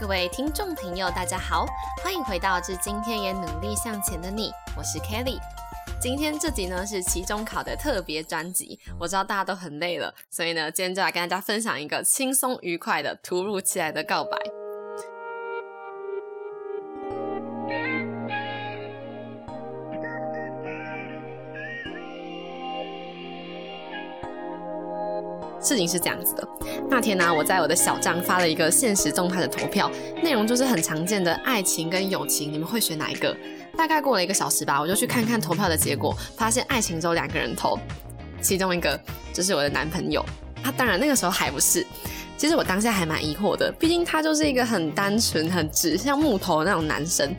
各位听众朋友，大家好，欢迎回到《致今天也努力向前的你》，我是 Kelly。今天这集呢是期中考的特别专辑，我知道大家都很累了，所以呢，今天就来跟大家分享一个轻松愉快的突如其来的告白。事情是这样子的，那天呢，我在我的小账发了一个现实动态的投票，内容就是很常见的爱情跟友情，你们会选哪一个？大概过了一个小时吧，我就去看看投票的结果，发现爱情只有两个人投，其中一个就是我的男朋友，他当然那个时候还不是。其实我当下还蛮疑惑的，毕竟他就是一个很单纯、很直，像木头那种男生。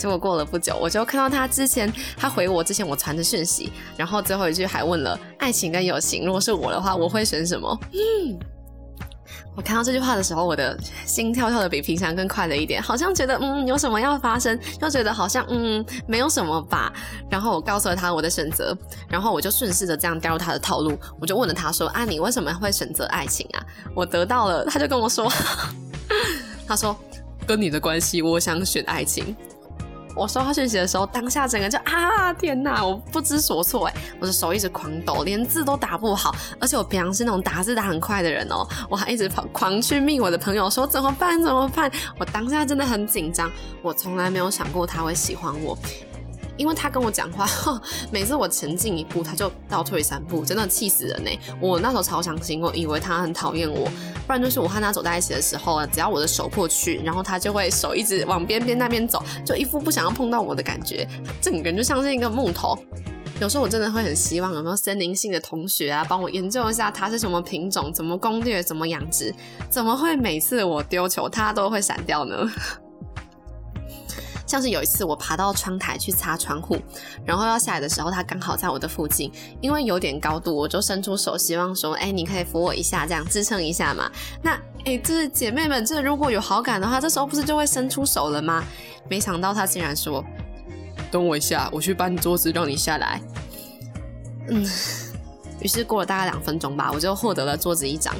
结果过了不久，我就看到他之前他回我之前我传的讯息，然后最后一句还问了爱情跟友情，如果是我的话，我会选什么？嗯，我看到这句话的时候，我的心跳跳的比平常更快了一点，好像觉得嗯有什么要发生，又觉得好像嗯没有什么吧。然后我告诉了他我的选择，然后我就顺势的这样掉入他的套路，我就问了他说啊你为什么会选择爱情啊？我得到了，他就跟我说，他说跟你的关系，我想选爱情。我收到讯息的时候，当下整个就啊天哪，我不知所措哎，我的手一直狂抖，连字都打不好，而且我平常是那种打字打很快的人哦，我还一直跑狂去命我的朋友说怎么办怎么办，我当下真的很紧张，我从来没有想过他会喜欢我。因为他跟我讲话，每次我前进一步，他就倒退三步，真的气死人呢。我那时候超伤心，我以为他很讨厌我，不然就是我和他走在一起的时候，只要我的手过去，然后他就会手一直往边边那边走，就一副不想要碰到我的感觉，整个人就像是一个木头。有时候我真的会很希望有没有森林性的同学啊，帮我研究一下它是什么品种，怎么攻略，怎么养殖，怎么会每次我丢球它都会闪掉呢？像是有一次我爬到窗台去擦窗户，然后要下来的时候，他刚好在我的附近，因为有点高度，我就伸出手，希望说，哎，你可以扶我一下，这样支撑一下嘛。那，哎，这姐妹们，这如果有好感的话，这时候不是就会伸出手了吗？没想到他竟然说，等我一下，我去搬桌子让你下来。嗯，于是过了大概两分钟吧，我就获得了桌子一张。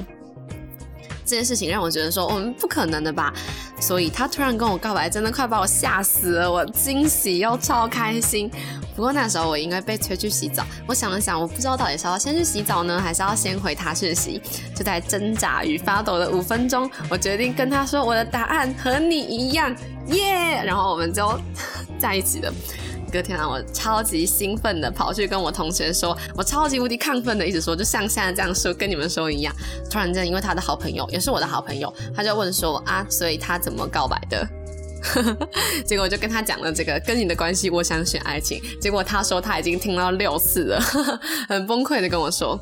这件事情让我觉得说，我们不可能的吧。所以他突然跟我告白，真的快把我吓死了。我惊喜又超开心。不过那时候我应该被催去洗澡。我想了想，我不知道到底是要先去洗澡呢，还是要先回他讯息。就在挣扎与发抖的五分钟，我决定跟他说我的答案和你一样，耶！然后我们就 在一起了。隔天啊，我超级兴奋的跑去跟我同学说，我超级无敌亢奋的一直说，就像现在这样说，跟你们说一样。突然间，因为他的好朋友也是我的好朋友，他就问说啊，所以他怎么告白的？结果我就跟他讲了这个跟你的关系，我想选爱情。结果他说他已经听到六次了，很崩溃的跟我说。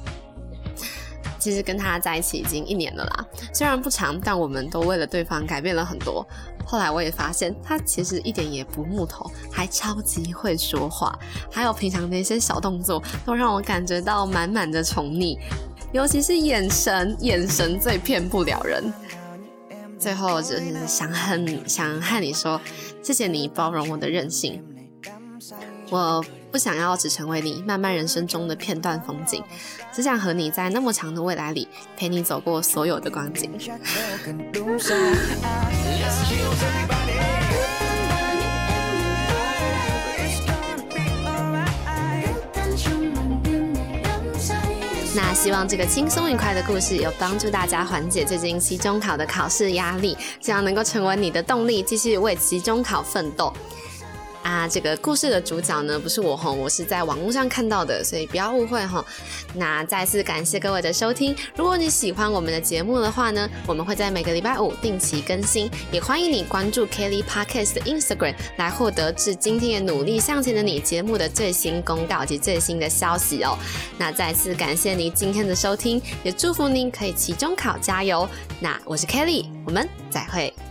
其实跟他在一起已经一年了啦，虽然不长，但我们都为了对方改变了很多。后来我也发现，他其实一点也不木头，还超级会说话，还有平常的一些小动作，都让我感觉到满满的宠溺。尤其是眼神，眼神最骗不了人。最后就是想和你，想和你说，谢谢你包容我的任性。我不想要只成为你漫漫人生中的片段风景，只想和你在那么长的未来里陪你走过所有的光景。那希望这个轻松愉快的故事有帮助大家缓解最近期中考的考试压力，希望能够成为你的动力，继续为期中考奋斗。啊，这个故事的主角呢不是我哈，我是在网络上看到的，所以不要误会哈。那再次感谢各位的收听，如果你喜欢我们的节目的话呢，我们会在每个礼拜五定期更新，也欢迎你关注 Kelly Podcast 的 Instagram 来获得至今天也努力向前的你节目的最新公告及最新的消息哦。那再次感谢你今天的收听，也祝福您可以期中考加油。那我是 Kelly，我们再会。